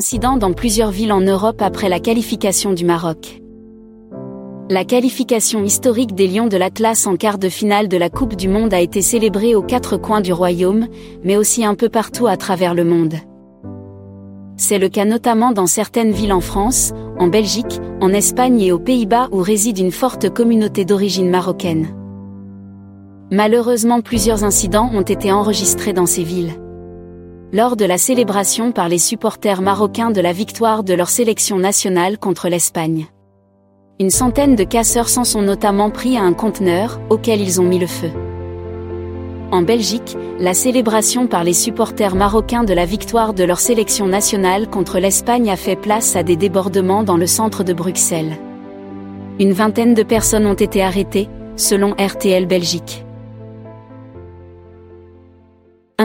d'incidents dans plusieurs villes en Europe après la qualification du Maroc. La qualification historique des Lions de l'Atlas en quart de finale de la Coupe du Monde a été célébrée aux quatre coins du royaume, mais aussi un peu partout à travers le monde. C'est le cas notamment dans certaines villes en France, en Belgique, en Espagne et aux Pays-Bas où réside une forte communauté d'origine marocaine. Malheureusement plusieurs incidents ont été enregistrés dans ces villes. Lors de la célébration par les supporters marocains de la victoire de leur sélection nationale contre l'Espagne. Une centaine de casseurs s'en sont notamment pris à un conteneur, auquel ils ont mis le feu. En Belgique, la célébration par les supporters marocains de la victoire de leur sélection nationale contre l'Espagne a fait place à des débordements dans le centre de Bruxelles. Une vingtaine de personnes ont été arrêtées, selon RTL Belgique.